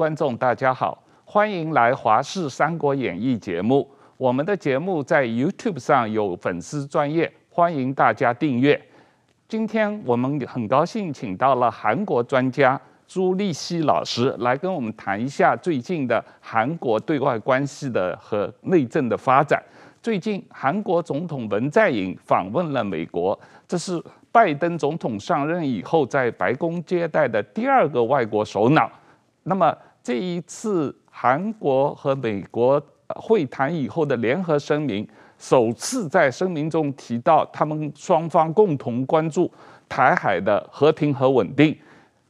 观众，大家好，欢迎来《华视三国演义》节目。我们的节目在 YouTube 上有粉丝专业，欢迎大家订阅。今天我们很高兴请到了韩国专家朱立熙老师来跟我们谈一下最近的韩国对外关系的和内政的发展。最近韩国总统文在寅访问了美国，这是拜登总统上任以后在白宫接待的第二个外国首脑。那么这一次韩国和美国会谈以后的联合声明，首次在声明中提到他们双方共同关注台海的和平和稳定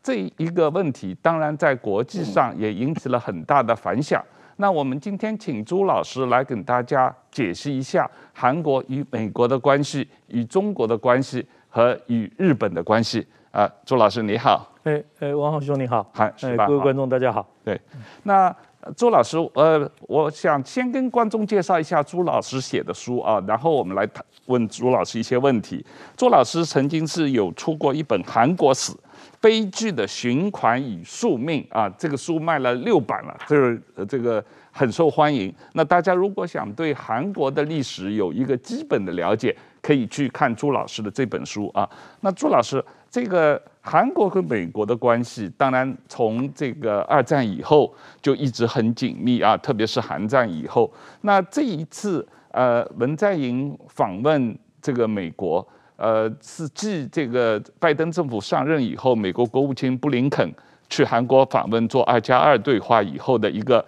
这一个问题，当然在国际上也引起了很大的反响。那我们今天请朱老师来给大家解释一下韩国与美国的关系、与中国的关系和与日本的关系。啊，朱老师你好。哎哎，王浩兄你好，嗨，哎，各位观众大家好。对，那朱老师，呃，我想先跟观众介绍一下朱老师写的书啊，然后我们来谈问朱老师一些问题。朱老师曾经是有出过一本《韩国史：悲剧的循环与宿命》啊，这个书卖了六版了，就是这个很受欢迎。那大家如果想对韩国的历史有一个基本的了解，可以去看朱老师的这本书啊。那朱老师。这个韩国和美国的关系，当然从这个二战以后就一直很紧密啊，特别是韩战以后。那这一次，呃，文在寅访问这个美国，呃，是继这个拜登政府上任以后，美国国务卿布林肯去韩国访问做二加二对话以后的一个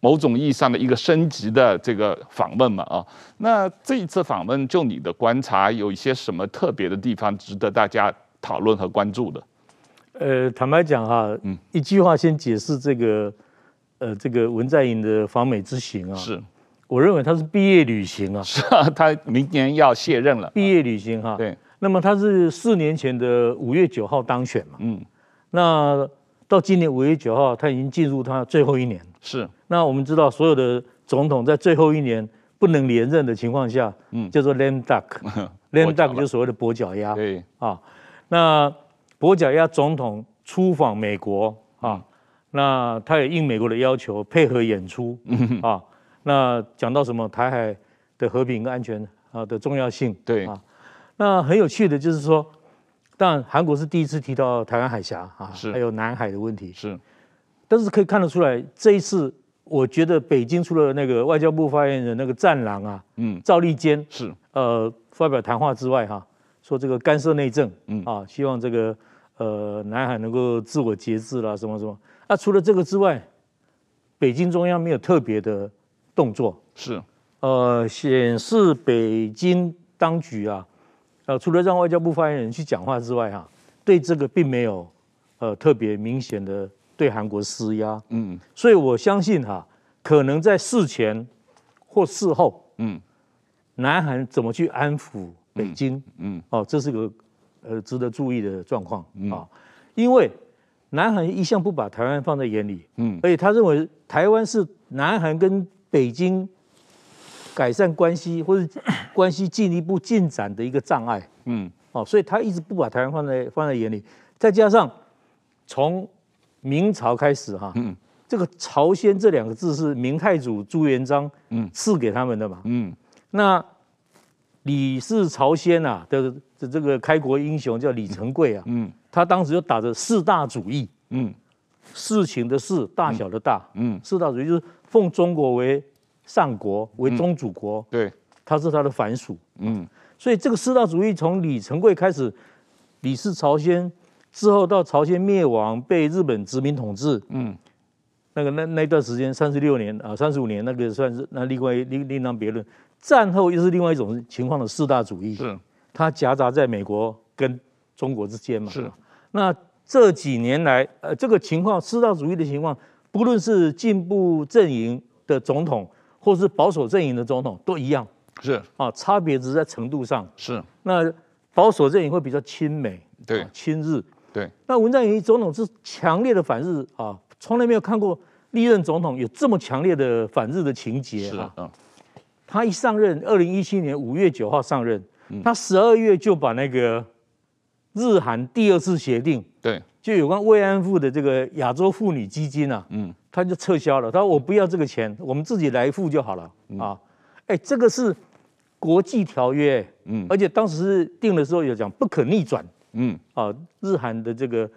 某种意义上的一个升级的这个访问嘛啊。那这一次访问，就你的观察，有一些什么特别的地方值得大家讨论和关注的？呃，坦白讲哈，嗯，一句话先解释这个，呃，这个文在寅的访美之行啊，是，我认为他是毕业旅行啊，是啊，他明年要卸任了，毕业旅行哈，对，那么他是四年前的五月九号当选嘛，嗯，那到今年五月九号，他已经进入他最后一年，是，那我们知道所有的总统在最后一年。不能连任的情况下，嗯，叫做 lame duck，lame duck 就是所谓的跛脚鸭，对。啊，那跛脚鸭总统出访美国啊，那他也应美国的要求配合演出嗯。啊，那讲到什么台海的和平跟安全啊的重要性，对。啊，那很有趣的就是说，当然韩国是第一次提到台湾海峡啊，是。还有南海的问题，是，但是可以看得出来这一次。我觉得北京除了那个外交部发言人那个战狼啊，嗯，赵立坚是。呃发表谈话之外哈、啊，说这个干涉内政，嗯。啊，希望这个呃南海能够自我节制啦，什么什么。那、啊、除了这个之外，北京中央没有特别的动作，是。呃显示北京当局啊，呃除了让外交部发言人去讲话之外哈、啊，对这个并没有呃特别明显的。对韩国施压，嗯，所以我相信哈，可能在事前或事后，嗯，南韩怎么去安抚北京，嗯，嗯。哦，这是个呃值得注意的状况啊，嗯，因为南韩一向不把台湾放在眼里，嗯，而且他认为台湾是南韩跟北京改善关系或者 关系进一步进展的一个障碍，嗯，哦，所以他一直不把台湾放在放在眼里，再加上从明朝开始哈，嗯，这个朝鲜这两个字是明太祖朱元璋嗯。赐给他们的嘛，嗯，那李氏朝鲜啊的的这个开国英雄叫李成桂啊，嗯，他当时就打着四大主义，嗯，事情的事，大小的大，嗯，四大主义就是奉中国为上国，为宗主国，对，它是它的藩属，嗯，所以这个四大主义从李成桂开始，李氏朝鲜。之后到朝鲜灭亡，被日本殖民统治，嗯，那个那那段时间三十六年啊，三十五年，那个算是那另外另另当别论。战后又是另外一种情况的四大主义，是它夹杂在美国跟中国之间嘛。是。那这几年来，呃，这个情况四大主义的情况，不论是进步阵营的总统，或是保守阵营的总统，都一样。是。啊，差别只是在程度上。是。那保守阵营会比较亲美，对，啊、亲日。对，那文在寅总统是强烈的反日啊，从来没有看过历任总统有这么强烈的反日的情节啊。嗯，他一上任，二零一七年五月九号上任，他十二月就把那个日韩第二次协定，对，就有关慰安妇的这个亚洲妇女基金啊，嗯，他就撤销了，他说我不要这个钱，我们自己来付就好了。啊。哎，这个是国际条约，嗯，而且当时定的时候有讲不可逆转，嗯，啊，日韩的这个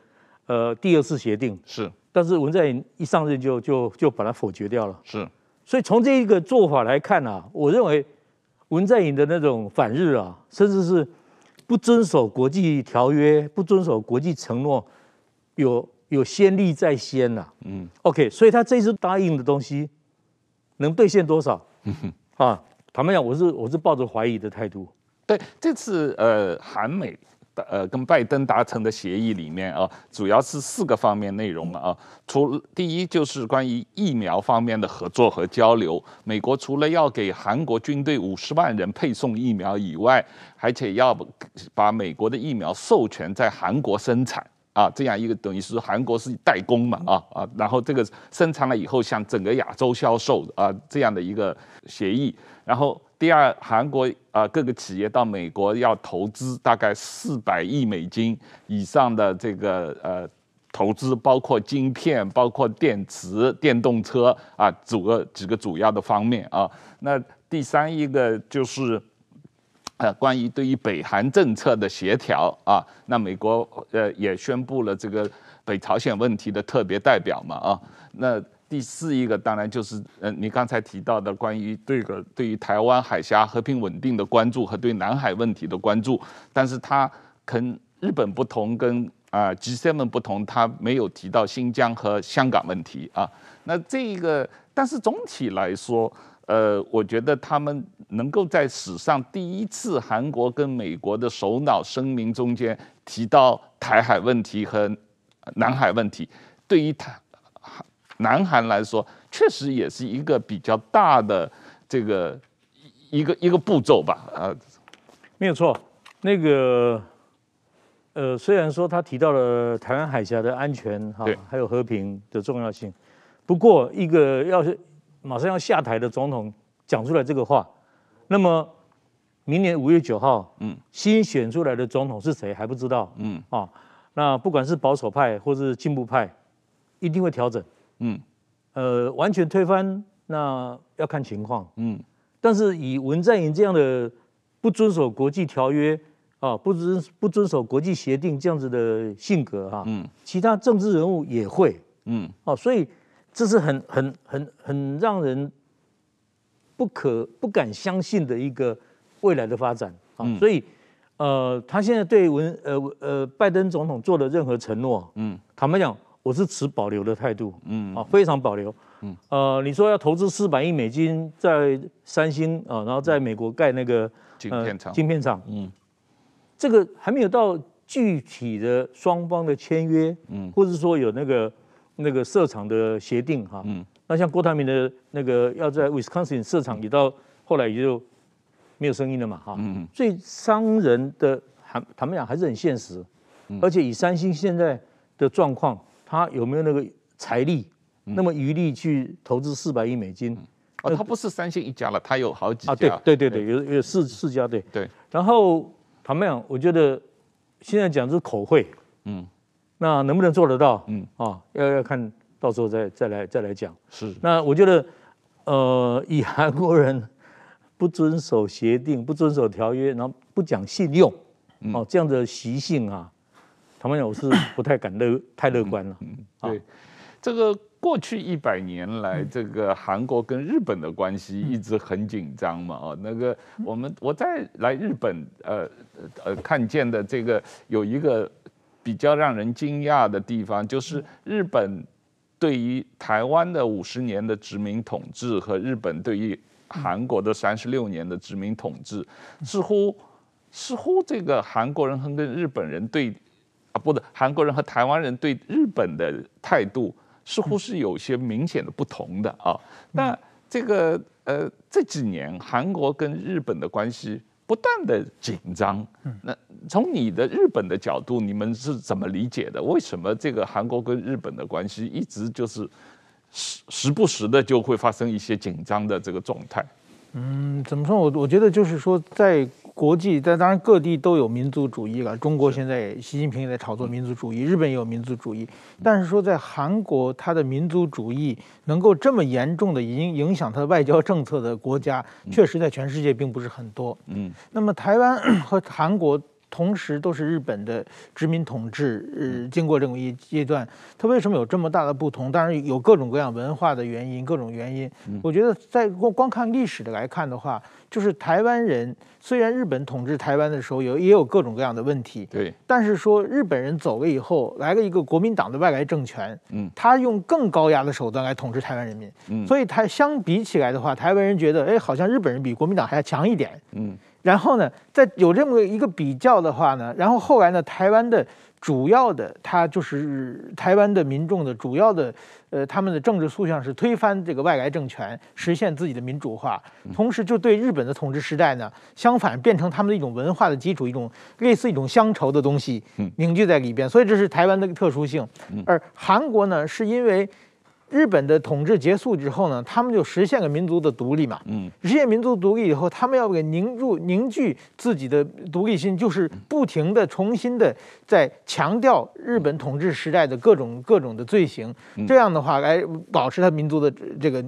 呃第二次协定是，但是文在寅一上任就就就把它否决掉了，是，所以从这一个做法来看啊，我认为文在寅的那种反日啊，甚至是不遵守国际条约、不遵守国际承诺。有有先例在先呐、啊，嗯，OK，所以他这次答应的东西能兑现多少？嗯，啊，坦白讲，我是我是抱着怀疑的态度。对，这次呃，韩美呃跟拜登达成的协议里面啊，主要是四个方面内容了啊。除第一就是关于疫苗方面的合作和交流，美国除了要给韩国军队五十万人配送疫苗以外，而且要把美国的疫苗授权在韩国生产。啊，这样一个等于是韩国是代工嘛，啊啊，然后这个生产了以后向整个亚洲销售啊，这样的一个协议。然后第二，韩国啊各个企业到美国要投资大概四百亿美金以上的这个呃投资，包括晶片、包括电池、电动车啊，几个几个主要的方面啊。那第三一个就是。呃，关于对于北韩政策的协调啊，那美国呃也宣布了这个北朝鲜问题的特别代表嘛啊，那第四一个当然就是呃你刚才提到的关于这个对于台湾海峡和平稳定的关注和对南海问题的关注，但是他跟日本不同，跟啊 G7 不同，他没有提到新疆和香港问题啊，那这个但是总体来说。呃，我觉得他们能够在史上第一次韩国跟美国的首脑声明中间提到台海问题和南海问题，对于台南韩来说，确实也是一个比较大的这个一个一个步骤吧。啊，没有错。那个呃，虽然说他提到了台湾海峡的安全哈，还有和平的重要性，不过一个要是。马上要下台的总统讲出来这个话，那么明年五月九号，嗯，新选出来的总统是谁还不知道，嗯啊，那不管是保守派或是进步派，一定会调整，嗯，呃，完全推翻那要看情况，嗯，但是以文在寅这样的不遵守国际条约啊，不遵不遵守国际协定这样子的性格哈，嗯，其他政治人物也会，嗯，哦，所以。这是很很很很让人不可不敢相信的一个未来的发展啊！所以，呃，他现在对文呃呃拜登总统做的任何承诺，嗯，坦白讲，我是持保留的态度，嗯。啊，非常保留，嗯。呃，你说要投资四百亿美金在三星啊，然后在美国盖那个晶片厂，晶片厂，嗯，这个还没有到具体的双方的签约，嗯，或者说有那个。那个设厂的协定哈，嗯，那像郭台铭的那个要在 Wisconsin 设厂，也到后来也就没有声音了嘛，哈，嗯，所以商人的谈他们讲还是很现实，而且以三星现在的状况，他有没有那个财力，那么余力去投资四百亿美金？哦，他不是三星一家了，他有好几家，对对对对，有有四四家，对对。然后坦白讲，我觉得现在讲的是口惠，嗯。那能不能做得到？嗯啊，要要看到时候再再来再来讲。是。那我觉得，呃，以韩国人不遵守协定、不遵守条约，然后不讲信用，哦，这样的习性啊，他们我是 不太敢乐太乐观了。嗯，对，这个过去一百年来，这个韩国跟日本的关系一直很紧张嘛。哦，那个我们我在来日本，呃呃，看见的这个有一个。比较让人惊讶的地方，就是日本对于台湾的五十年的殖民统治和日本对于韩国的三十六年的殖民统治，似乎似乎这个韩国人和跟日本人对啊，不是，韩国人和台湾人对日本的态度似乎是有些明显的不同的啊。那这个呃这几年韩国跟日本的关系。不断的紧张，那从你的日本的角度，你们是怎么理解的？为什么这个韩国跟日本的关系一直就是时时不时的就会发生一些紧张的这个状态？嗯，怎么说？我我觉得就是说，在国际在当然各地都有民族主义了，中国现在习近平也在炒作民族主义，日本也有民族主义，但是说在韩国，它的民族主义能够这么严重的影影响它的外交政策的国家，确实在全世界并不是很多。嗯，那么台湾和韩国。同时都是日本的殖民统治，呃，经过这种一阶段，它为什么有这么大的不同？当然有各种各样文化的原因，各种原因。我觉得在光光看历史的来看的话，就是台湾人虽然日本统治台湾的时候有也有各种各样的问题，对，但是说日本人走了以后，来了一个国民党的外来政权，嗯，他用更高压的手段来统治台湾人民，嗯，所以他相比起来的话，台湾人觉得，哎，好像日本人比国民党还要强一点，嗯。然后呢，在有这么一个比较的话呢，然后后来呢，台湾的主要的，他就是台湾的民众的主要的，呃，他们的政治诉求是推翻这个外来政权，实现自己的民主化，同时就对日本的统治时代呢，相反变成他们的一种文化的基础，一种类似一种乡愁的东西凝聚在里边，所以这是台湾的特殊性。而韩国呢，是因为。日本的统治结束之后呢，他们就实现了民族的独立嘛。嗯，实现民族独立以后，他们要给凝住凝聚自己的独立心，就是不停的重新的在强调日本统治时代的各种各种的罪行，这样的话来保持他民族的这个。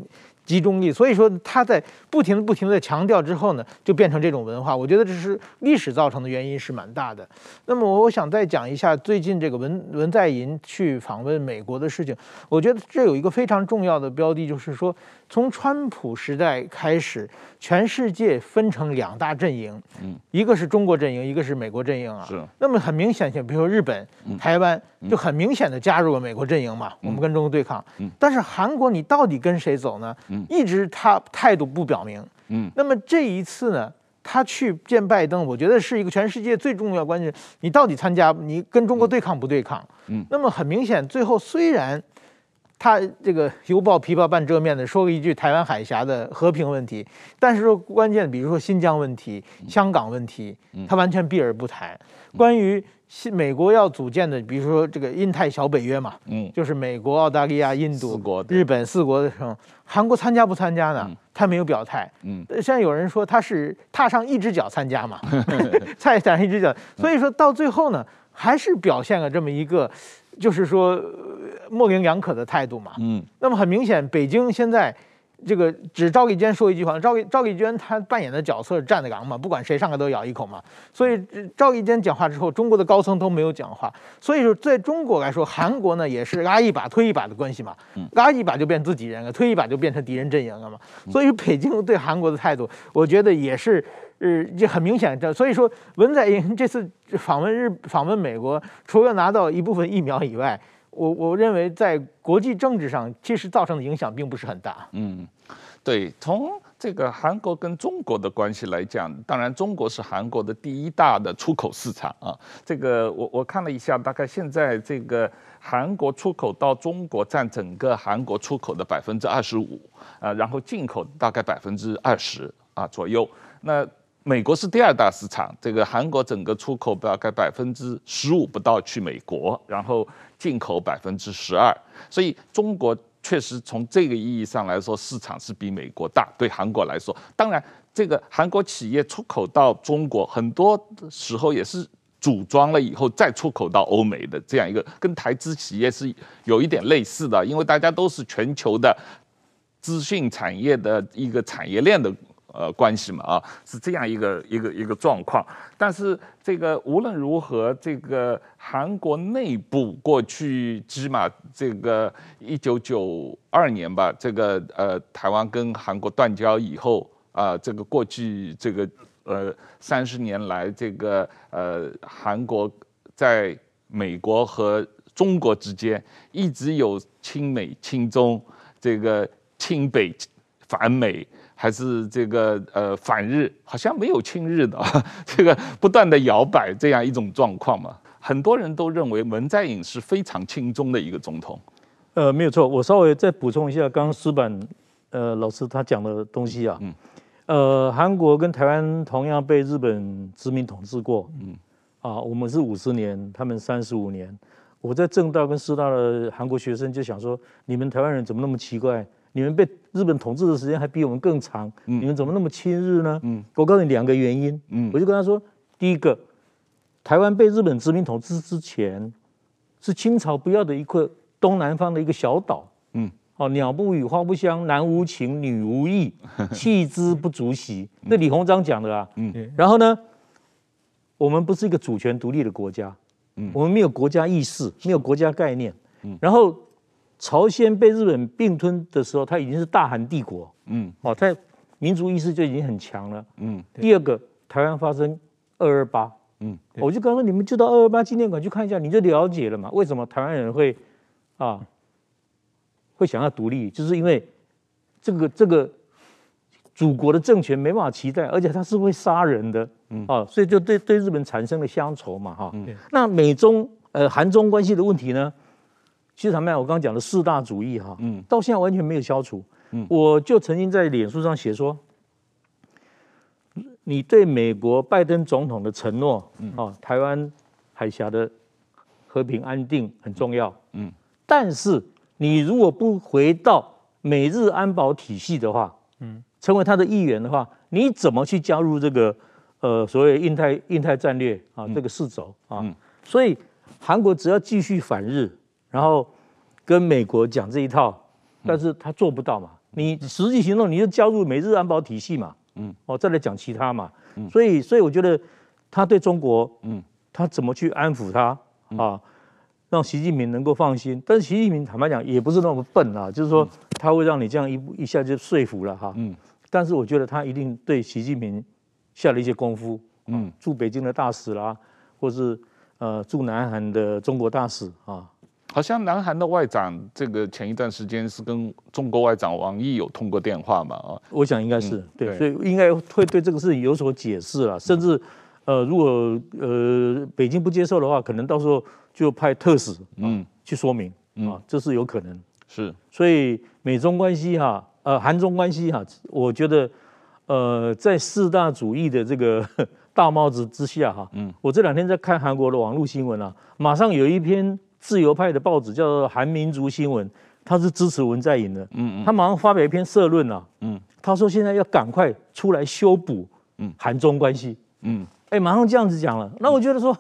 集中力，所以说他在不停的、不停的强调之后呢，就变成这种文化。我觉得这是历史造成的原因是蛮大的。那么我想再讲一下最近这个文文在寅去访问美国的事情。我觉得这有一个非常重要的标的，就是说从川普时代开始，全世界分成两大阵营，嗯，一个是中国阵营，一个是美国阵营啊。是。那么很明显，像比如说日本、台湾，就很明显的加入了美国阵营嘛，我们跟中国对抗。嗯。但是韩国，你到底跟谁走呢？一直他态度不表明，嗯，那么这一次呢，他去见拜登，我觉得是一个全世界最重要关键，你到底参加，你跟中国对抗不对抗？嗯，那么很明显，最后虽然他这个犹抱琵琶半遮面的说了一句台湾海峡的和平问题，但是说关键，比如说新疆问题、香港问题，他完全避而不谈。关于新美国要组建的，比如说这个印太小北约嘛，嗯，就是美国、澳大利亚、印度、日本四国的时候，韩国参加不参加呢？他没有表态。嗯，现在有人说他是踏上一只脚参加嘛，踩上一只脚，所以说到最后呢，还是表现了这么一个，就是说模棱两可的态度嘛。嗯，那么很明显，北京现在。这个只赵立坚说一句话，赵立赵立坚他扮演的角色是战狼嘛，不管谁上来都咬一口嘛。所以赵立坚讲话之后，中国的高层都没有讲话。所以说，在中国来说，韩国呢也是拉一把推一把的关系嘛，拉一把就变自己人了，推一把就变成敌人阵营了嘛。所以北京对韩国的态度，我觉得也是，呃，这很明显。所以说，文在寅这次访问日访问美国，除了拿到一部分疫苗以外，我我认为在国际政治上，其实造成的影响并不是很大。嗯，对，从这个韩国跟中国的关系来讲，当然中国是韩国的第一大的出口市场啊。这个我我看了一下，大概现在这个韩国出口到中国占整个韩国出口的百分之二十五啊，然后进口大概百分之二十啊左右。那美国是第二大市场，这个韩国整个出口大概百分之十五不到去美国，然后进口百分之十二，所以中国确实从这个意义上来说，市场是比美国大。对韩国来说，当然这个韩国企业出口到中国，很多时候也是组装了以后再出口到欧美的这样一个，跟台资企业是有一点类似的，因为大家都是全球的资讯产业的一个产业链的。呃，关系嘛，啊，是这样一个一个一个状况。但是这个无论如何，这个韩国内部过去起码这个一九九二年吧，这个呃台湾跟韩国断交以后啊，这个过去这个呃三十年来，这个呃韩国在美国和中国之间一直有亲美亲中，这个亲北反美。还是这个呃反日，好像没有亲日的啊，这个不断的摇摆这样一种状况嘛。很多人都认为文在寅是非常亲中的一个总统。呃，没有错，我稍微再补充一下刚刚石板呃老师他讲的东西啊。嗯。呃，韩国跟台湾同样被日本殖民统治过。嗯。啊，我们是五十年，他们三十五年。我在政大跟师大的韩国学生就想说，你们台湾人怎么那么奇怪？你们被日本统治的时间还比我们更长，嗯、你们怎么那么亲日呢？嗯，我告诉你两个原因。嗯，我就跟他说，第一个，台湾被日本殖民统治之前，是清朝不要的一块东南方的一个小岛。嗯，哦，鸟不语，花不香，男无情，女无义，弃之不足惜。那李鸿章讲的啊。嗯，然后呢，我们不是一个主权独立的国家。嗯，我们没有国家意识，没有国家概念。嗯，然后朝鲜被日本并吞的时候，它已经是大韩帝国。嗯，哦，在民族意识就已经很强了。嗯，第二个，台湾发生二二八。嗯，我就刚说你们就到二二八纪念馆去看一下，你就了解了嘛。为什么台湾人会啊会想要独立？就是因为这个这个祖国的政权没办法期待，而且他是会杀人的。嗯，啊，所以就对对日本产生了乡愁嘛。哈，嗯，那美中呃韩中关系的问题呢？其实坦白讲，我刚刚讲的四大主义哈，嗯，到现在完全没有消除。嗯，我就曾经在脸书上写说，你对美国拜登总统的承诺，嗯，啊，台湾海峡的和平安定很重要，嗯，但是你如果不回到美日安保体系的话，嗯，成为他的一员的话，你怎么去加入这个呃所谓印太印太战略啊这个四轴啊？嗯，所以韩国只要继续反日。然后跟美国讲这一套，但是他做不到嘛。你实际行动，你就加入美日安保体系嘛。嗯，哦，再来讲其他嘛。嗯，所以，所以我觉得他对中国，嗯，他怎么去安抚他啊，让习近平能够放心。但是习近平坦白讲也不是那么笨啊，就是说他会让你这样一步一下就说服了哈。嗯，但是我觉得他一定对习近平下了一些功夫。嗯，驻北京的大使啦，或是呃驻南韩的中国大使啊。好像南韩的外长，这个前一段时间是跟中国外长王毅有通过电话嘛？啊，我想应该是、嗯、对，所以应该会对这个事情有所解释了。甚至，呃，如果呃北京不接受的话，可能到时候就派特使嗯去说明啊，这是有可能。是，所以美中关系哈，呃，韩中关系哈，我觉得呃，在四大主义的这个 大帽子之下哈，嗯，我这两天在看韩国的网络新闻啊，马上有一篇。自由派的报纸叫做《韩民族新闻》，他是支持文在寅的。嗯嗯，他马上发表一篇社论啊。嗯，他说现在要赶快出来修补嗯韩中关系。嗯，哎，马上这样子讲了。那我觉得说，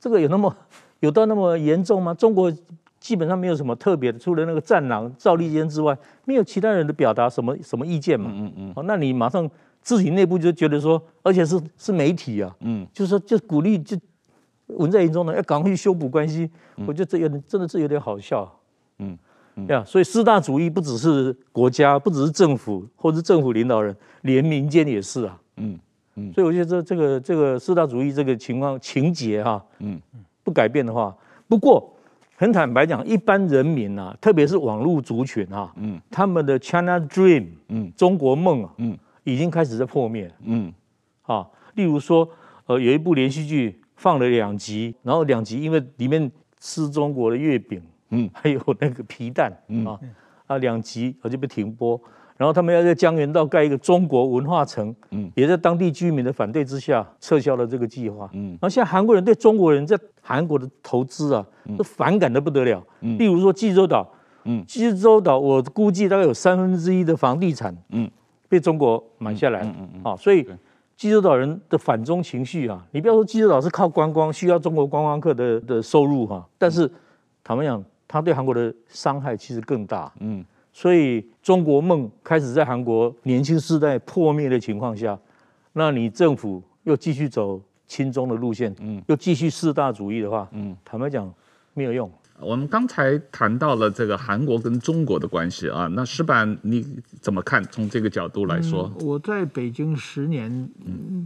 这个有那么有到那么严重吗？中国基本上没有什么特别的，除了那个战狼赵立坚之外，没有其他人的表达什么什么意见嘛。嗯嗯，哦，那你马上自己内部就觉得说，而且是是媒体啊。嗯，就是说就鼓励就。文在寅中呢，要赶快去修补关系，嗯、我觉得这有点真的是有点好笑，嗯嗯。呀，所以四大主义不只是国家，不只是政府，或者是政府领导人，连民间也是啊，嗯嗯，所以我觉得这这个这个四大主义这个情况情节哈，嗯。不改变的话，不过很坦白讲，一般人民啊，特别是网络族群啊，嗯，他们的 China Dream，嗯，中国梦啊，嗯，已经开始在破灭，嗯，啊，例如说，呃，有一部连续剧。放了两集，然后两集因为里面吃中国的月饼，嗯，还有那个皮蛋，嗯。啊啊两集我就被停播，然后他们要在江原道盖一个中国文化城，嗯，也在当地居民的反对之下撤销了这个计划，嗯，然后现在韩国人对中国人在韩国的投资啊，都反感的不得了，嗯，例如说济州岛，嗯，济州岛我估计大概有三分之一的房地产，嗯，被中国买下来，嗯嗯嗯，啊，所以。济州岛人的反中情绪啊，你不要说济州岛是靠观光，需要中国观光客的的收入哈，但是坦白讲，他对韩国的伤害其实更大。嗯，所以中国梦开始在韩国年轻世代破灭的情况下，那你政府又继续走亲中的路线，嗯，又继续四大主义的话，嗯，坦白讲没有用。我们刚才谈到了这个韩国跟中国的关系啊，那石板你怎么看？从这个角度来说，嗯、我在北京十年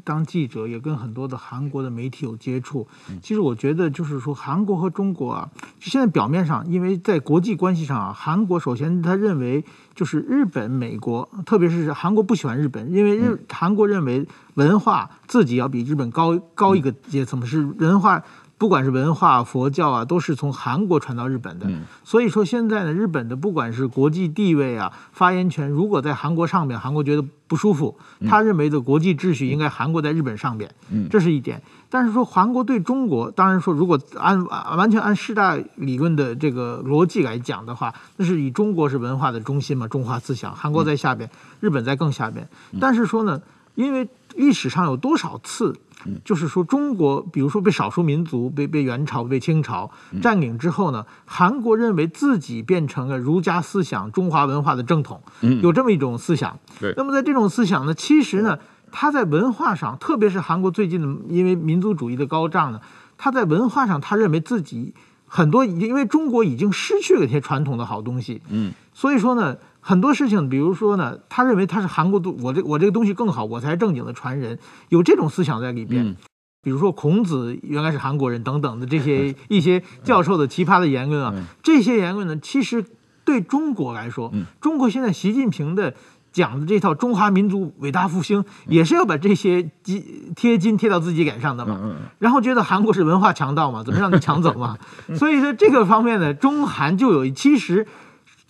当记者，也跟很多的韩国的媒体有接触。其实我觉得就是说，韩国和中国啊，现在表面上，因为在国际关系上啊，韩国首先他认为就是日本、美国，特别是韩国不喜欢日本，因为日韩国认为文化自己要比日本高高一个阶层，是文化。不管是文化、佛教啊，都是从韩国传到日本的。嗯、所以说现在呢，日本的不管是国际地位啊、发言权，如果在韩国上面，韩国觉得不舒服，他认为的国际秩序应该韩国在日本上面，嗯、这是一点。但是说韩国对中国，当然说如果按完全按世大理论的这个逻辑来讲的话，那是以中国是文化的中心嘛，中华思想，韩国在下边，日本在更下边。但是说呢，因为历史上有多少次？就是说，中国比如说被少数民族被被元朝、被清朝占领之后呢，韩国认为自己变成了儒家思想、中华文化的正统，有这么一种思想。对。那么在这种思想呢，其实呢，它在文化上，特别是韩国最近的因为民族主义的高涨呢，它在文化上，他认为自己很多因为中国已经失去了一些传统的好东西。嗯。所以说呢。很多事情，比如说呢，他认为他是韩国都，我这我这个东西更好，我才是正经的传人，有这种思想在里边。嗯、比如说孔子原来是韩国人等等的这些 一些教授的奇葩的言论啊，嗯、这些言论呢，其实对中国来说，嗯、中国现在习近平的讲的这套中华民族伟大复兴，也是要把这些金贴金贴到自己脸上的嘛，嗯、然后觉得韩国是文化强盗嘛，怎么让你抢走嘛？所以说这个方面呢，中韩就有其实。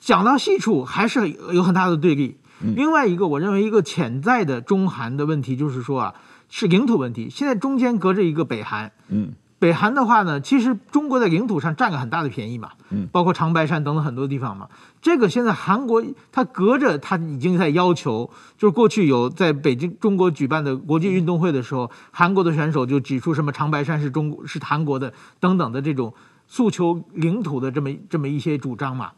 讲到细处，还是有很大的对立。另外一个，我认为一个潜在的中韩的问题，就是说啊，是领土问题。现在中间隔着一个北韩，嗯，北韩的话呢，其实中国在领土上占了很大的便宜嘛，嗯，包括长白山等等很多地方嘛。这个现在韩国它隔着，它已经在要求，就是过去有在北京中国举办的国际运动会的时候，韩国的选手就指出什么长白山是中国是韩国的等等的这种诉求领土的这么这么一些主张嘛。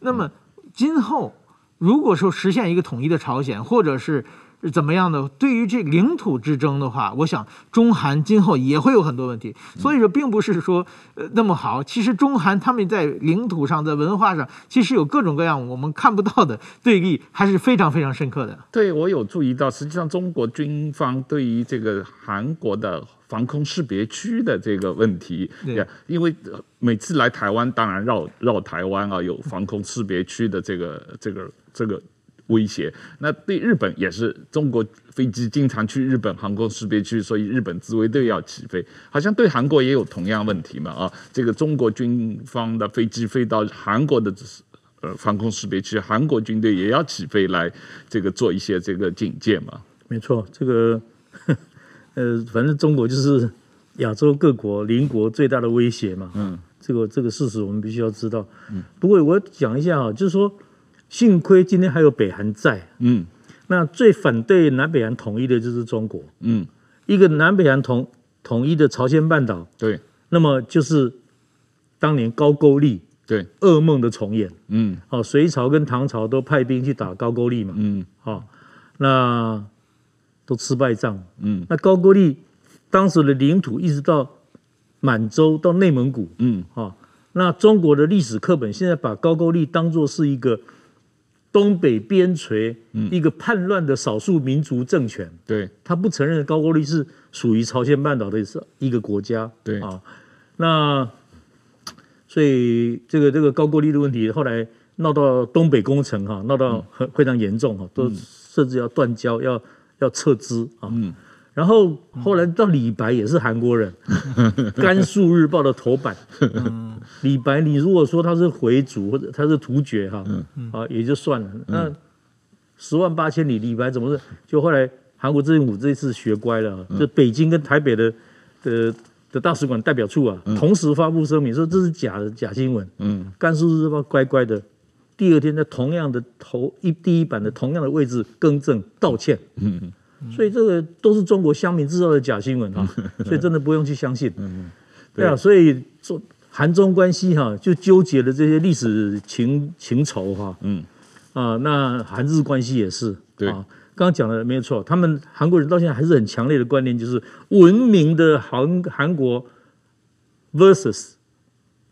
那么，今后如果说实现一个统一的朝鲜，或者是怎么样的，对于这领土之争的话，我想中韩今后也会有很多问题。所以说，并不是说呃那么好。其实中韩他们在领土上，在文化上，其实有各种各样我们看不到的对立，还是非常非常深刻的。对，我有注意到，实际上中国军方对于这个韩国的。防空识别区的这个问题，对，因为每次来台湾，当然绕绕台湾啊，有防空识别区的这个这个这个威胁。那对日本也是，中国飞机经常去日本航空识别区，所以日本自卫队要起飞。好像对韩国也有同样问题嘛？啊，这个中国军方的飞机飞到韩国的呃防空识别区，韩国军队也要起飞来这个做一些这个警戒嘛？没错，这个。呃，反正中国就是亚洲各国邻国最大的威胁嘛。嗯，这个这个事实我们必须要知道。嗯，不过我讲一下啊，就是说，幸亏今天还有北韩在。嗯，那最反对南北韩统一的就是中国。嗯，一个南北韩统统一的朝鲜半岛。对，那么就是当年高句丽对噩梦的重演。嗯，好，隋朝跟唐朝都派兵去打高句丽嘛。嗯，好，那。都吃败仗，嗯，那高句丽当时的领土一直到满洲到内蒙古，嗯，啊，那中国的历史课本现在把高句丽当作是一个东北边陲，嗯，一个叛乱的少数民族政权，对，他不承认高句丽是属于朝鲜半岛的一个国家，对。啊，那所以这个这个高句丽的问题后来闹到东北工程哈，闹到很非常严重哈，都甚至要断交要。要撤资啊，嗯、然后后来到李白也是韩国人，《甘肃日报》的头版。嗯、李白，你如果说他是回族或者他是突厥哈，嗯、啊也就算了。那十万八千里，李白怎么是？就后来韩国政府这次学乖了，就北京跟台北的的的大使馆代表处啊，同时发布声明说这是假的假新闻。嗯，《甘肃日报》乖乖的。第二天在同样的头一第一版的同样的位置更正道歉，嗯嗯，所以这个都是中国乡民制造的假新闻啊，所以真的不用去相信，嗯，对啊，所以中韩中关系哈就纠结了这些历史情情仇哈，嗯。啊，那韩日关系也是，对。啊，刚刚讲的没有错，他们韩国人到现在还是很强烈的观念，就是文明的韩韩国 versus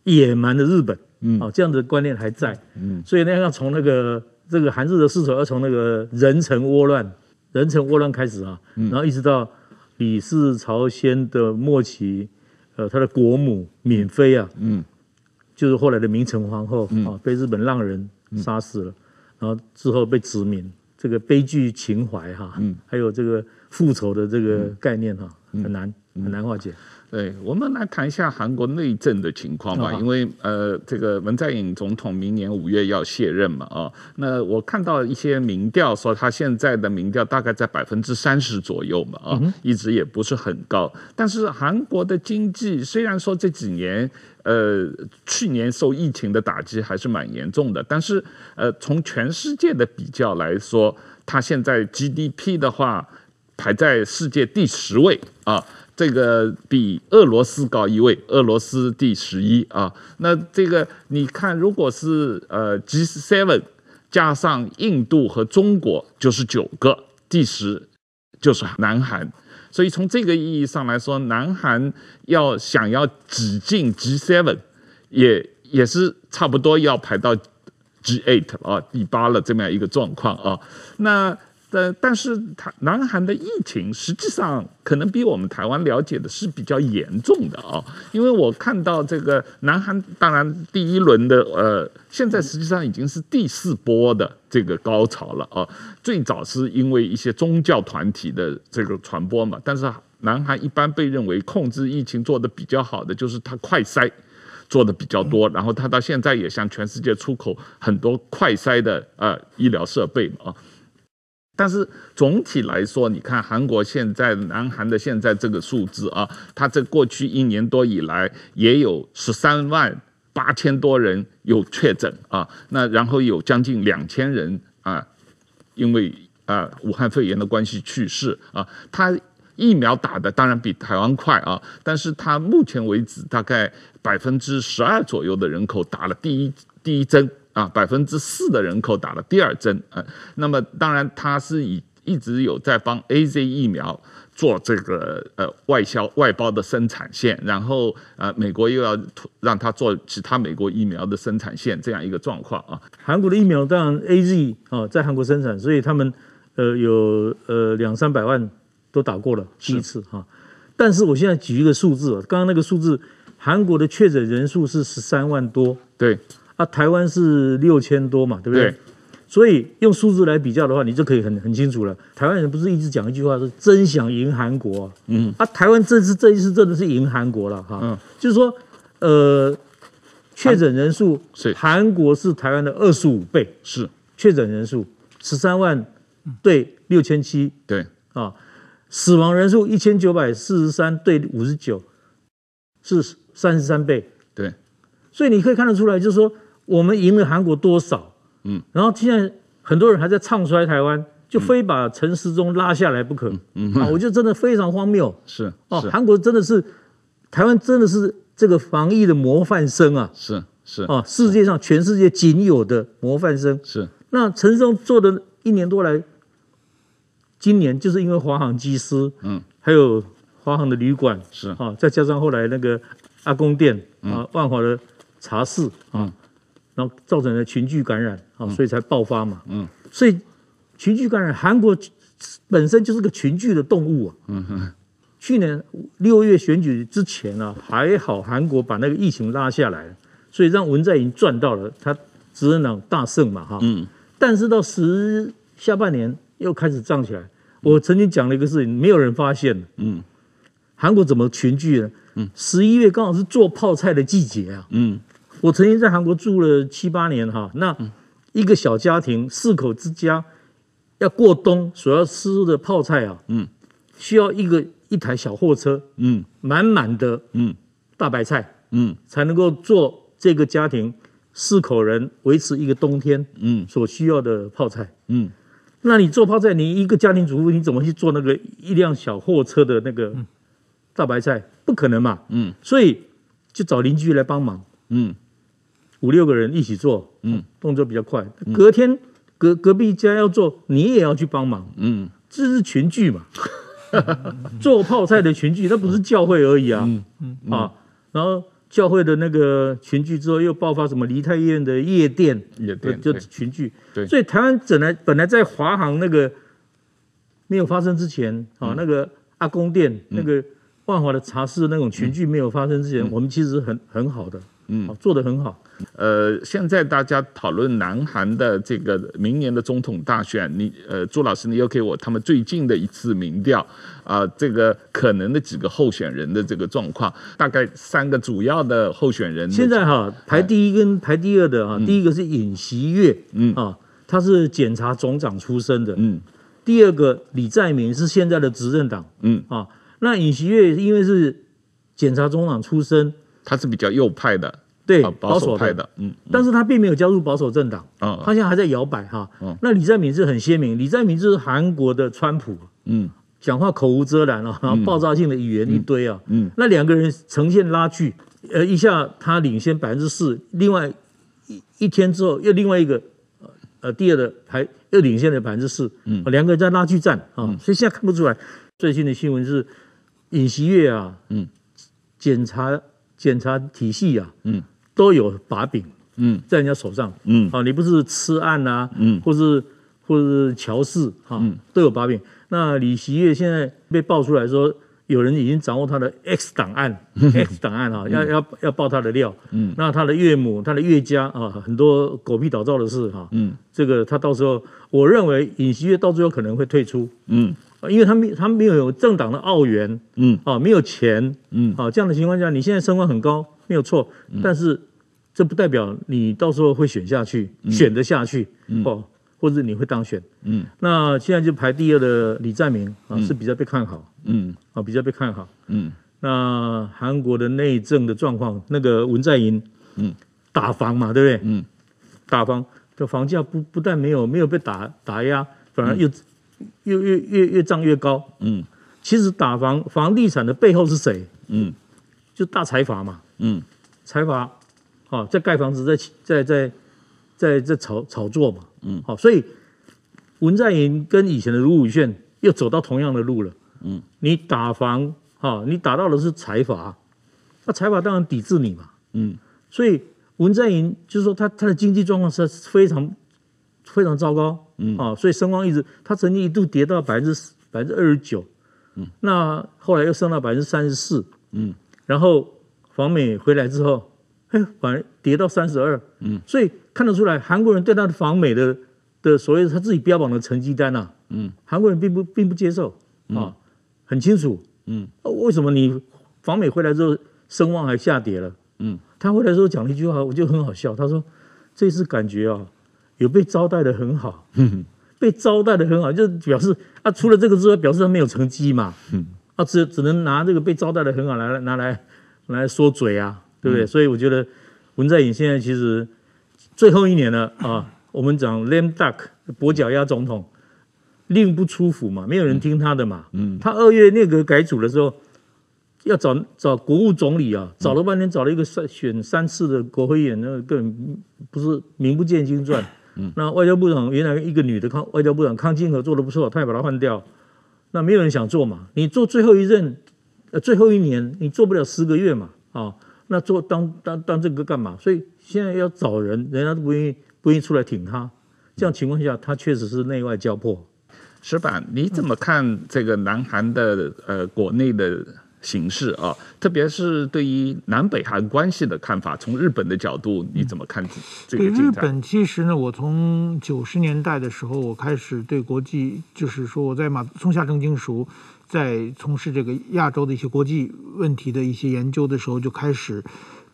野蛮的日本。嗯，哦，这样的观念还在，嗯，所以呢，要从那个这个韩日的世仇，要从那个人城倭乱、人城倭乱开始啊，嗯、然后一直到李氏朝鲜的末期，呃，他的国母闵妃啊，嗯，就是后来的明成皇后啊，嗯、被日本浪人杀死了，然后之后被殖民，这个悲剧情怀哈，嗯，还有这个复仇的这个概念哈，很难。很难化解。对，我们来谈一下韩国内政的情况吧，因为呃，这个文在寅总统明年五月要卸任嘛，啊，那我看到一些民调说他现在的民调大概在百分之三十左右嘛，啊，一直也不是很高。但是韩国的经济虽然说这几年呃去年受疫情的打击还是蛮严重的，但是呃从全世界的比较来说，它现在 GDP 的话排在世界第十位啊。这个比俄罗斯高一位，俄罗斯第十一啊。那这个你看，如果是呃 G7 加上印度和中国，就是九个，第十就是南韩。所以从这个意义上来说，南韩要想要挤进 G7，也也是差不多要排到 G8 啊，第八了这么样一个状况啊。那。呃，但是他南韩的疫情实际上可能比我们台湾了解的是比较严重的啊，因为我看到这个南韩，当然第一轮的呃，现在实际上已经是第四波的这个高潮了啊。最早是因为一些宗教团体的这个传播嘛，但是南韩一般被认为控制疫情做得比较好的，就是它快筛做得比较多，然后它到现在也向全世界出口很多快筛的呃医疗设备嘛啊。但是总体来说，你看韩国现在、南韩的现在这个数字啊，它这过去一年多以来也有十三万八千多人有确诊啊，那然后有将近两千人啊，因为啊武汉肺炎的关系去世啊，它疫苗打的当然比台湾快啊，但是它目前为止大概百分之十二左右的人口打了第一第一针。啊，百分之四的人口打了第二针，呃，那么当然他是以一直有在帮 AZ 疫苗做这个呃外销外包的生产线，然后呃美国又要让他做其他美国疫苗的生产线，这样一个状况啊。韩国的疫苗当然 AZ 啊在韩国生产，所以他们呃有呃两三百万都打过了第一次哈。是但是我现在举一个数字，刚刚那个数字，韩国的确诊人数是十三万多，对。啊，台湾是六千多嘛，对不对？对，所以用数字来比较的话，你就可以很很清楚了。台湾人不是一直讲一句话，说真想赢韩国啊。嗯。啊，台湾这次这一次真的是赢韩国了哈。嗯。就是说，呃，确诊人数是韩国是台湾的二十五倍，是确诊人数十三万对六千七，对啊，死亡人数一千九百四十三对五十九，是三十三倍，对。所以你可以看得出来，就是说。我们赢了韩国多少？嗯，然后现在很多人还在唱衰台湾，就非把陈时中拉下来不可。嗯，啊，我觉得真的非常荒谬。是哦，韩国真的是台湾真的是这个防疫的模范生啊！是是啊，世界上全世界仅有的模范生。是那陈时中做的一年多来，今年就是因为华航机师，嗯，还有华航的旅馆是啊，再加上后来那个阿公店啊，万华的茶室啊。然后造成了群聚感染啊，所以才爆发嘛。嗯，所以群聚感染，韩国本身就是个群聚的动物啊。嗯哼。去年六月选举之前啊，还好韩国把那个疫情拉下来，所以让文在寅赚到了，他执政党大胜嘛哈。嗯。但是到十下半年又开始涨起来。我曾经讲了一个事情，没有人发现。嗯。韩国怎么群聚呢？嗯。十一月刚好是做泡菜的季节啊。嗯。我曾经在韩国住了七八年哈，那一个小家庭四口之家要过冬所要吃的泡菜啊，嗯，需要一个一台小货车，嗯，满满的，嗯，大白菜，嗯，才能够做这个家庭四口人维持一个冬天，嗯，所需要的泡菜，嗯，那你做泡菜，你一个家庭主妇你怎么去做那个一辆小货车的那个大白菜？不可能嘛，嗯，所以就找邻居来帮忙，嗯。五六个人一起做，嗯，动作比较快。隔天隔隔壁家要做，你也要去帮忙，嗯，这是群聚嘛，做泡菜的群聚，那不是教会而已啊，嗯。啊，然后教会的那个群聚之后，又爆发什么梨泰院的夜店，夜店就群聚，对，所以台湾本来本来在华航那个没有发生之前，啊，那个阿公店那个万华的茶室那种群聚没有发生之前，我们其实很很好的。嗯，做得很好。呃，现在大家讨论南韩的这个明年的总统大选，你呃，朱老师，你又给我他们最近的一次民调啊、呃，这个可能的几个候选人的这个状况，大概三个主要的候选人。现在哈，排第一跟排第二的哈，嗯、第一个是尹锡悦，嗯啊，他是检察总长出身的，嗯。第二个李在明是现在的执政党，嗯啊，那尹锡悦因为是检察总长出身，他是比较右派的。对保守派。的，嗯，但是他并没有加入保守政党，啊，他现在还在摇摆哈。那李在明是很鲜明，李在明就是韩国的川普，嗯，讲话口无遮拦啊，然后爆炸性的语言一堆啊，嗯，那两个人呈现拉锯，呃，一下他领先百分之四，另外一一天之后又另外一个，呃，第二的还又领先了百分之四，嗯，两个人在拉锯战啊，所以现在看不出来。最新的新闻是尹锡悦啊，嗯，检察检查体系啊，嗯。都有把柄，嗯，在人家手上，嗯，啊，你不是吃案啊，嗯，或是或是乔事，哈，都有把柄。那李锡悦现在被爆出来说，有人已经掌握他的 X 档案，X 档案哈，要要要爆他的料，嗯，那他的岳母、他的岳家啊，很多狗屁倒灶的事哈，嗯，这个他到时候，我认为尹锡悦到最后可能会退出，嗯，因为他没他没有有政党的澳元，嗯，啊，没有钱，嗯，啊，这样的情况下，你现在声望很高。没有错，但是这不代表你到时候会选下去，嗯、选得下去，嗯、哦，或者你会当选。嗯，那现在就排第二的李在明啊，是比较被看好。嗯，啊，比较被看好。嗯，那韩国的内政的状况，那个文在寅，嗯，打房嘛，对不对？嗯，打房这房价不不但没有没有被打打压，反而又、嗯、又越越越涨越高。嗯，其实打房房地产的背后是谁？嗯，就大财阀嘛。嗯，财阀，好在盖房子在，在在在在在炒炒作嘛，嗯，好，所以文在寅跟以前的卢武铉又走到同样的路了，嗯，你打房，哈，你打到的是财阀，那财阀当然抵制你嘛，嗯，所以文在寅就是说他他的经济状况是非常非常糟糕，嗯，啊，所以声望一直，他曾经一度跌到百分之百分之二十九，嗯，那后来又升到百分之三十四，嗯，然后。访美回来之后，嘿，反而跌到三十二，嗯，所以看得出来，韩国人对他的访美的的所谓他自己标榜的成绩单呐，嗯，韩国人并不并不接受啊，很清楚，嗯，为什么你访美回来之后声望还下跌了？嗯，他回来之后讲了一句话，我就很好笑，他说这次感觉啊，有被招待的很好，嗯，被招待的很好，就表示啊，除了这个之外，表示他没有成绩嘛，嗯，啊，只只能拿这个被招待的很好来拿来。来说嘴啊，对不对？嗯、所以我觉得文在寅现在其实最后一年了啊。我们讲 lame duck 跛脚鸭总统，令不出府嘛，没有人听他的嘛。嗯。他二月内阁改组的时候，要找找国务总理啊，找了半天，找了一个三选三次的国会议员，那个根本不是名不见经传。嗯。那外交部长原来一个女的康外交部长康金和做的不错，他也把他换掉。那没有人想做嘛，你做最后一任。呃最后一年你做不了十个月嘛，啊，那做当当当这个干嘛？所以现在要找人，人家都不愿意不愿意出来挺他。这样情况下，他确实是内外交迫。石板，你怎么看这个南韩的呃国内的形势啊？特别是对于南北韩关系的看法，从日本的角度你怎么看这个？对日本，其实呢，我从九十年代的时候，我开始对国际，就是说我在马松下正经塾。在从事这个亚洲的一些国际问题的一些研究的时候，就开始，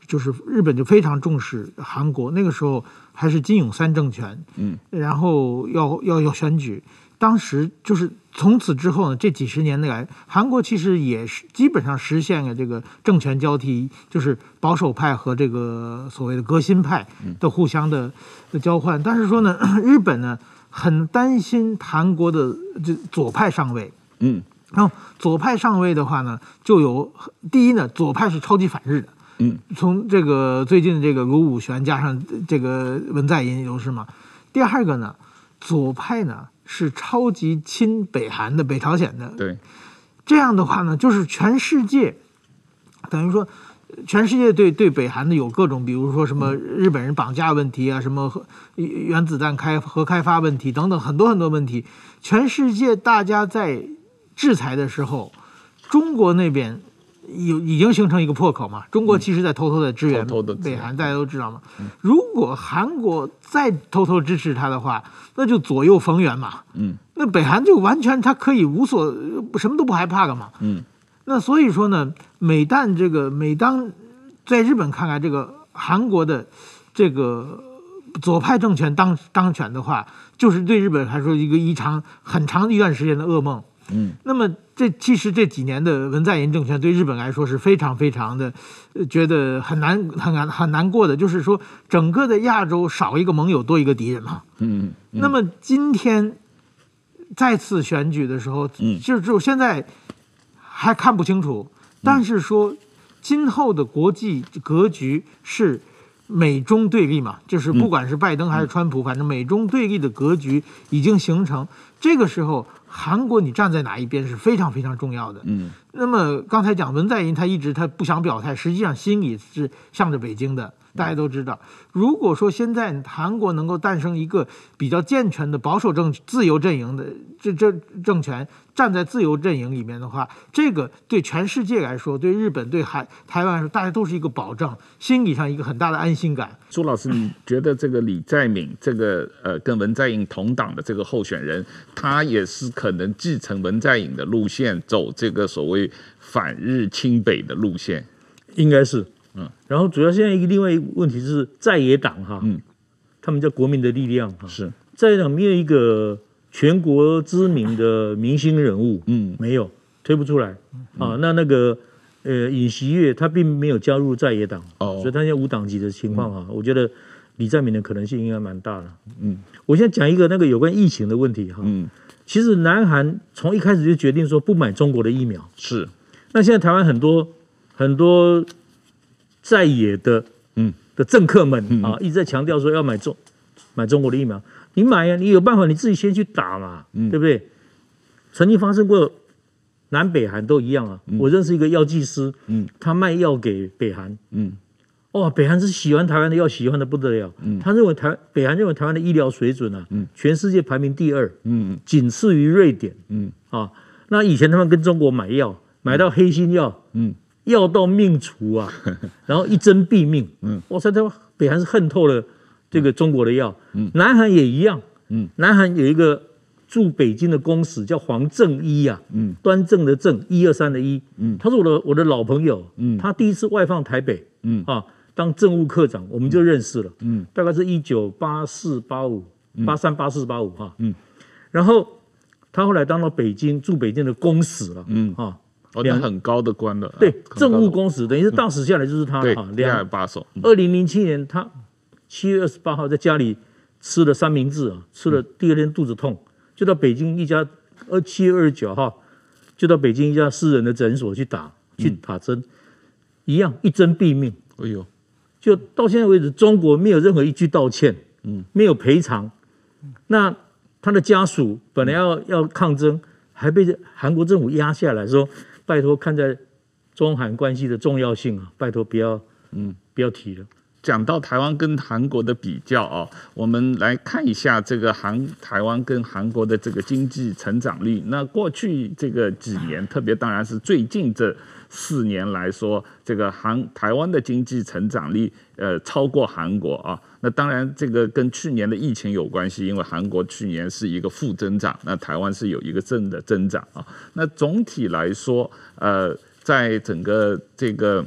就是日本就非常重视韩国。那个时候还是金泳三政权，嗯，然后要要要选举。当时就是从此之后呢，这几十年来，韩国其实也是基本上实现了这个政权交替，就是保守派和这个所谓的革新派的互相的的交换。但是说呢，日本呢很担心韩国的这左派上位，嗯。然后左派上位的话呢，就有第一呢，左派是超级反日的，嗯，从这个最近的这个卢武铉加上这个文在寅都是嘛。第二个呢，左派呢是超级亲北韩的，北朝鲜的，对，这样的话呢，就是全世界等于说，全世界对对北韩的有各种，比如说什么日本人绑架问题啊，什么核原子弹开核开发问题等等很多很多问题，全世界大家在。制裁的时候，中国那边有已经形成一个破口嘛。中国其实在偷偷的支援北韩，大家都知道嘛。如果韩国再偷偷支持他的话，那就左右逢源嘛。嗯，那北韩就完全他可以无所什么都不害怕的嘛。嗯，那所以说呢，每旦这个每当在日本看来，这个韩国的这个左派政权当当权的话，就是对日本来说一个一长很长一段时间的噩梦。嗯，那么这其实这几年的文在寅政权对日本来说是非常非常的，觉得很难很难很难过的，就是说整个的亚洲少一个盟友多一个敌人嘛。嗯，嗯，那么今天再次选举的时候，嗯，就就现在还看不清楚，但是说今后的国际格局是美中对立嘛，就是不管是拜登还是川普，反正美中对立的格局已经形成，这个时候。韩国，你站在哪一边是非常非常重要的。嗯，那么刚才讲文在寅，他一直他不想表态，实际上心里是向着北京的。大家都知道，如果说现在韩国能够诞生一个比较健全的保守政自由阵营的这这政权，站在自由阵营里面的话，这个对全世界来说，对日本、对海台湾来说，大家都是一个保障，心理上一个很大的安心感。朱老师，你觉得这个李在敏这个呃跟文在寅同党的这个候选人，他也是可能继承文在寅的路线，走这个所谓反日亲北的路线？应该是。嗯，然后主要现在一个另外一个问题是在野党哈，嗯，他们叫国民的力量哈，是。在野党没有一个全国知名的明星人物，嗯，没有推不出来，啊，那那个呃尹锡悦他并没有加入在野党，哦，所以他现在无党籍的情况哈，我觉得李在明的可能性应该蛮大的，嗯，我现在讲一个那个有关疫情的问题哈，嗯，其实南韩从一开始就决定说不买中国的疫苗，是，那现在台湾很多很多。在野的嗯的政客们啊，一直在强调说要买中买中国的疫苗。你买呀，你有办法你自己先去打嘛，对不对？曾经发生过南北韩都一样啊。我认识一个药剂师，嗯，他卖药给北韩，嗯，哇，北韩是喜欢台湾的药，喜欢的不得了。嗯，他认为台北韩认为台湾的医疗水准啊，嗯，全世界排名第二，嗯，仅次于瑞典，嗯啊。那以前他们跟中国买药，买到黑心药，嗯。药到命除啊，然后一针毙命。嗯，哇塞，他北韩是恨透了这个中国的药。嗯，南韩也一样。嗯，南韩有一个驻北京的公使叫黄正一啊。嗯，端正的正，一二三的一。嗯，他是我的我的老朋友。嗯，他第一次外放台北。嗯啊，当政务科长，我们就认识了。嗯，大概是一九八四八五八三八四八五哈。嗯，然后他后来当到北京驻北京的公使了。嗯啊。哦，两很高的官了。对，政务公使等于是大使下来就是他。对，两耳把手。二零零七年，他七月二十八号在家里吃了三明治啊，吃了第二天肚子痛，就到北京一家二七月二十九号，就到北京一家私人的诊所去打去打针，一样一针毙命。哎呦，就到现在为止，中国没有任何一句道歉，嗯，没有赔偿。那他的家属本来要要抗争，还被韩国政府压下来说。拜托，看在中韩关系的重要性啊，拜托不要，嗯，不要提了。讲到台湾跟韩国的比较啊，我们来看一下这个韩台湾跟韩国的这个经济成长率。那过去这个几年，特别当然是最近这四年来说，这个韩台湾的经济成长率呃超过韩国啊。那当然，这个跟去年的疫情有关系，因为韩国去年是一个负增长，那台湾是有一个正的增长啊。那总体来说，呃，在整个这个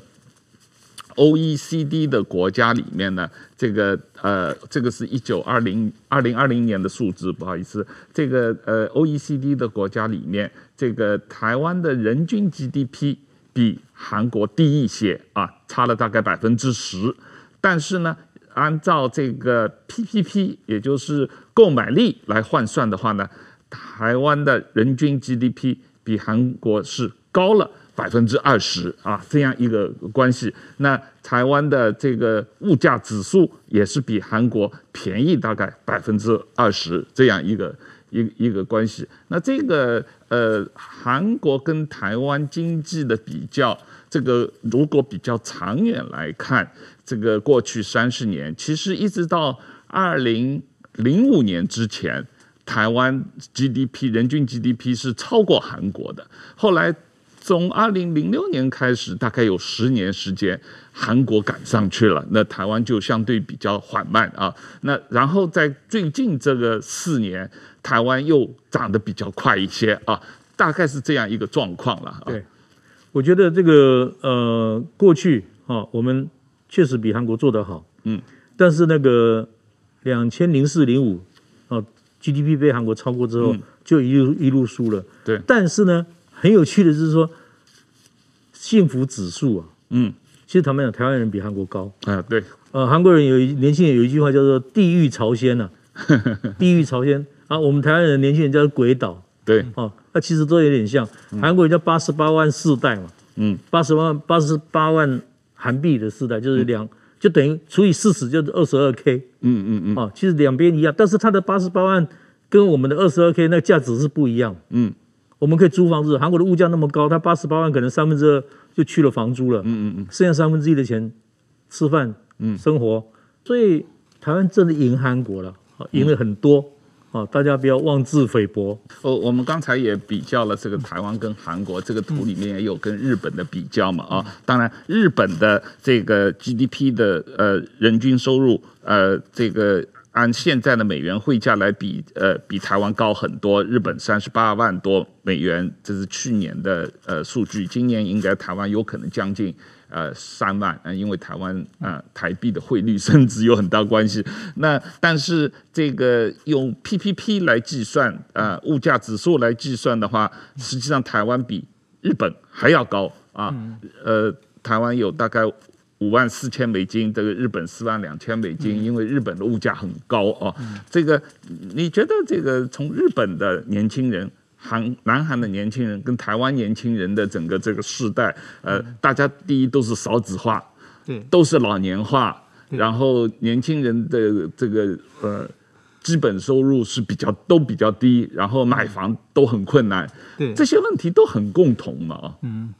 OECD 的国家里面呢，这个呃，这个是一九二零二零二零年的数字，不好意思，这个呃 OECD 的国家里面，这个台湾的人均 GDP 比韩国低一些啊，差了大概百分之十，但是呢。按照这个 PPP，也就是购买力来换算的话呢，台湾的人均 GDP 比韩国是高了百分之二十啊，这样一个关系。那台湾的这个物价指数也是比韩国便宜大概百分之二十，这样一个一一个关系。那这个呃，韩国跟台湾经济的比较，这个如果比较长远来看。这个过去三十年，其实一直到二零零五年之前，台湾 GDP 人均 GDP 是超过韩国的。后来从二零零六年开始，大概有十年时间，韩国赶上去了，那台湾就相对比较缓慢啊。那然后在最近这个四年，台湾又涨得比较快一些啊，大概是这样一个状况了。对，我觉得这个呃，过去啊，我们确实比韩国做得好，嗯，但是那个两千零四零五啊，GDP 被韩国超过之后，嗯、就一路一路输了。对，但是呢。很有趣的就是说，幸福指数啊，嗯，其实坦白讲台湾人比韩国高。啊，对，呃，韩国人有一年轻人有一句话叫做“地狱朝鲜”呐，地狱朝鲜。啊，我们台湾人年轻人叫做鬼岛，对，哦，那其实都有点像，韩国人叫八十八万世代嘛，嗯，八十万八十八万韩币的世代就是两，就等于除以四十就是二十二 K，嗯嗯嗯，啊，其实两边一样，但是它的八十八万跟我们的二十二 K 那价值是不一样，嗯。我们可以租房子，韩国的物价那么高，它八十八万可能三分之二就去了房租了，嗯嗯嗯，剩下三分之一的钱吃饭，嗯，生活，所以台湾真的赢韩国了，赢了很多，哦，大家不要妄自菲薄。哦，我们刚才也比较了这个台湾跟韩国，这个图里面也有跟日本的比较嘛，啊，当然日本的这个 GDP 的呃人均收入，呃这个。按现在的美元汇价来比，呃，比台湾高很多。日本三十八万多美元，这是去年的呃数据。今年应该台湾有可能将近呃三万，啊，因为台湾啊、呃、台币的汇率升值有很大关系。那但是这个用 PPP 来计算，啊、呃，物价指数来计算的话，实际上台湾比日本还要高啊。呃，台湾有大概。五万四千美金，这个日本四万两千美金，因为日本的物价很高啊。这个你觉得这个从日本的年轻人、韩南韩的年轻人跟台湾年轻人的整个这个世代，呃，大家第一都是少子化，对，都是老年化，然后年轻人的这个呃基本收入是比较都比较低，然后买房都很困难，对，这些问题都很共同嘛，嗯。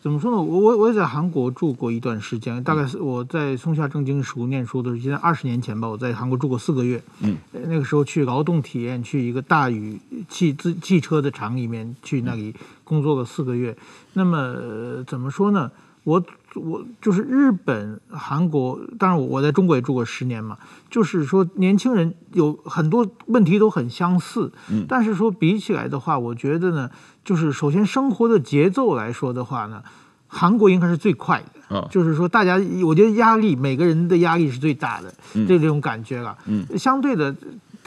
怎么说呢？我我我也在韩国住过一段时间，大概是我在松下正经塾念书的时候，现在二十年前吧。我在韩国住过四个月，嗯，那个时候去劳动体验，去一个大宇汽自汽车的厂里面去那里工作了四个月。那么、呃、怎么说呢？我我就是日本、韩国，当然我我在中国也住过十年嘛。就是说年轻人有很多问题都很相似，嗯，但是说比起来的话，我觉得呢。就是首先生活的节奏来说的话呢，韩国应该是最快的。哦，就是说大家，我觉得压力每个人的压力是最大的，嗯这种感觉了。嗯，相对的。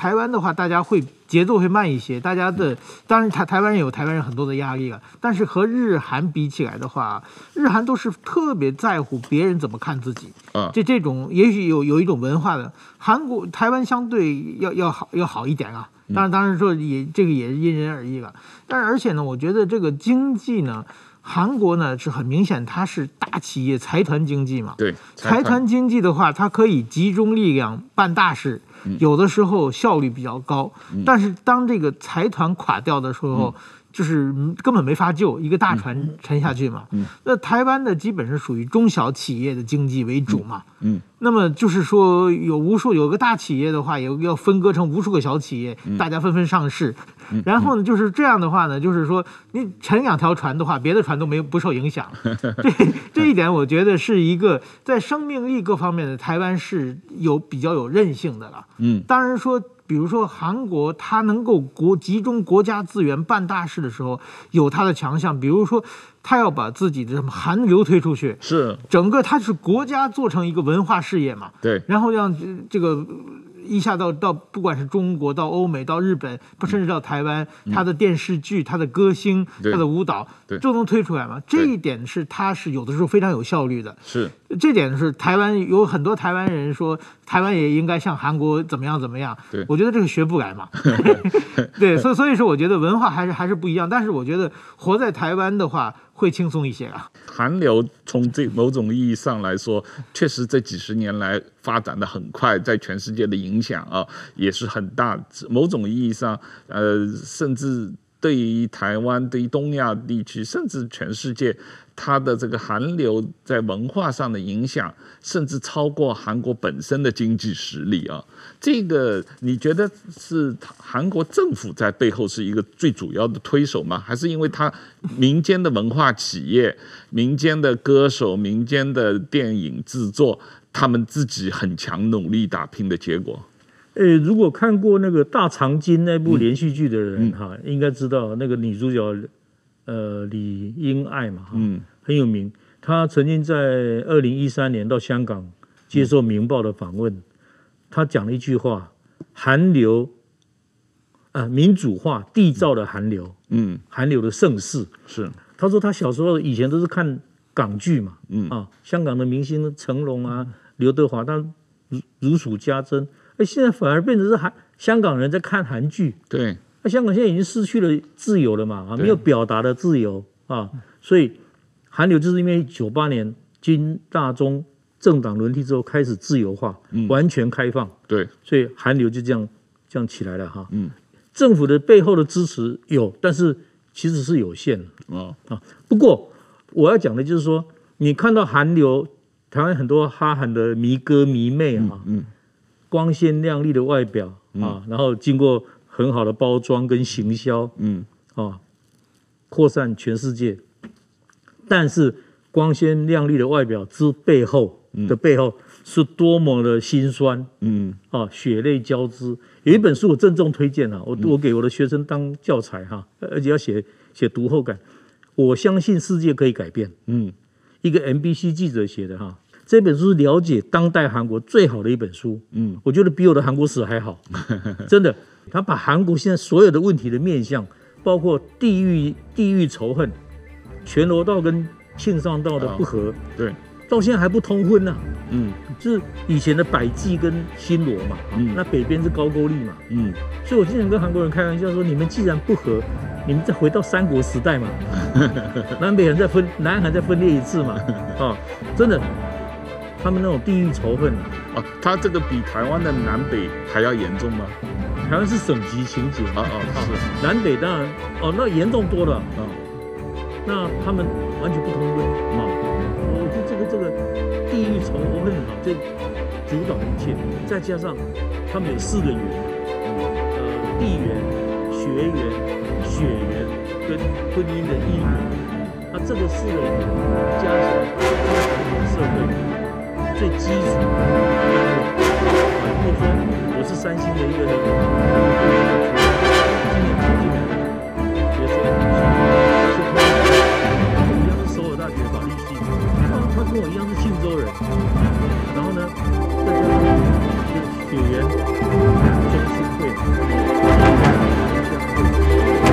台湾的话，大家会节奏会慢一些。大家的当然台台湾人有台湾人很多的压力了，但是和日韩比起来的话，日韩都是特别在乎别人怎么看自己。啊，这这种也许有有一种文化的。韩国台湾相对要要好要好一点啊。当然当然说也这个也是因人而异了。但是而且呢，我觉得这个经济呢，韩国呢是很明显它是大企业财团经济嘛。对，财团经济的话，它可以集中力量办大事。有的时候效率比较高，但是当这个财团垮掉的时候，就是根本没法救，一个大船沉下去嘛。那台湾的基本是属于中小企业的经济为主嘛。那么就是说有无数有个大企业的话，也要分割成无数个小企业，大家纷纷上市。然后呢，就是这样的话呢，就是说你沉两条船的话，别的船都没有不受影响。这这一点我觉得是一个在生命力各方面的台湾是有比较有韧性的了。嗯，当然说，比如说韩国，它能够国集中国家资源办大事的时候，有它的强项。比如说，它要把自己的什么韩流推出去，是整个它是国家做成一个文化事业嘛。对，然后让这个。一下到到，不管是中国到欧美到日本，不甚至到台湾，他的电视剧、他的歌星、他的舞蹈，都能推出来嘛？这一点是他是有的时候非常有效率的。是，这点是台湾有很多台湾人说，台湾也应该像韩国怎么样怎么样。对，我觉得这个学不来嘛。对，所以所以说，我觉得文化还是还是不一样。但是我觉得活在台湾的话。会轻松一些啊。韩流从这某种意义上来说，确实这几十年来发展的很快，在全世界的影响啊也是很大。某种意义上，呃，甚至对于台湾、对于东亚地区，甚至全世界，它的这个韩流在文化上的影响，甚至超过韩国本身的经济实力啊。这个你觉得是韩国政府在背后是一个最主要的推手吗？还是因为它民间的文化企业、民间的歌手、民间的电影制作，他们自己很强努力打拼的结果？诶，如果看过那个《大长今》那部连续剧的人哈，嗯、应该知道那个女主角，呃，李英爱嘛，嗯，很有名。她曾经在二零一三年到香港接受《明报》的访问，她讲了一句话：“韩流，啊、呃，民主化缔造了韩流，嗯，韩流的盛世是。”她说她小时候以前都是看港剧嘛，嗯啊，香港的明星成龙啊、刘德华，他如如数家珍。现在反而变成是韩香港人在看韩剧，对，那香港现在已经失去了自由了嘛，啊，没有表达的自由啊，所以韩流就是因为九八年金大中政党轮替之后开始自由化，完全开放，对，所以韩流就这样这样起来了哈，嗯，政府的背后的支持有，但是其实是有限的啊啊，不过我要讲的就是说，你看到韩流，台湾很多哈韩的迷哥迷妹啊，嗯。光鲜亮丽的外表啊，然后经过很好的包装跟行销，嗯，啊，扩散全世界。但是光鲜亮丽的外表之背后的背后是多么的心酸，嗯，啊，血泪交织。有一本书我郑重推荐啊，我我给我的学生当教材哈，而且要写写读后感。我相信世界可以改变，嗯，一个 MBC 记者写的哈。这本书是了解当代韩国最好的一本书，嗯，我觉得比我的韩国史还好，真的。他把韩国现在所有的问题的面向，包括地域地域仇恨、全罗道跟庆尚道的不和，哦、对，到现在还不通婚呢、啊，嗯，就是以前的百济跟新罗嘛，嗯，那北边是高句丽嘛，嗯，所以我经常跟韩国人开玩笑说，你们既然不和，你们再回到三国时代嘛，南北韩再分，南韩再分裂一次嘛，啊、哦，真的。他们那种地域仇恨。啊，他这个比台湾的南北还要严重吗？台湾是省级情节。啊啊是，南北当然哦，那严重多了。啊。那他们完全不通婚啊，我觉得这个这个地域仇恨啊，这主导一切，再加上他们有四个缘，呃，地缘、学缘、血缘跟婚姻的姻缘，那这个四个加起来，社会。最基础的。如果说我是三星的一个那个一个贵族今年考进来的学生他是通过我跟我一样是首尔大学法律系他他跟我一样是信州人。然后呢再加上血缘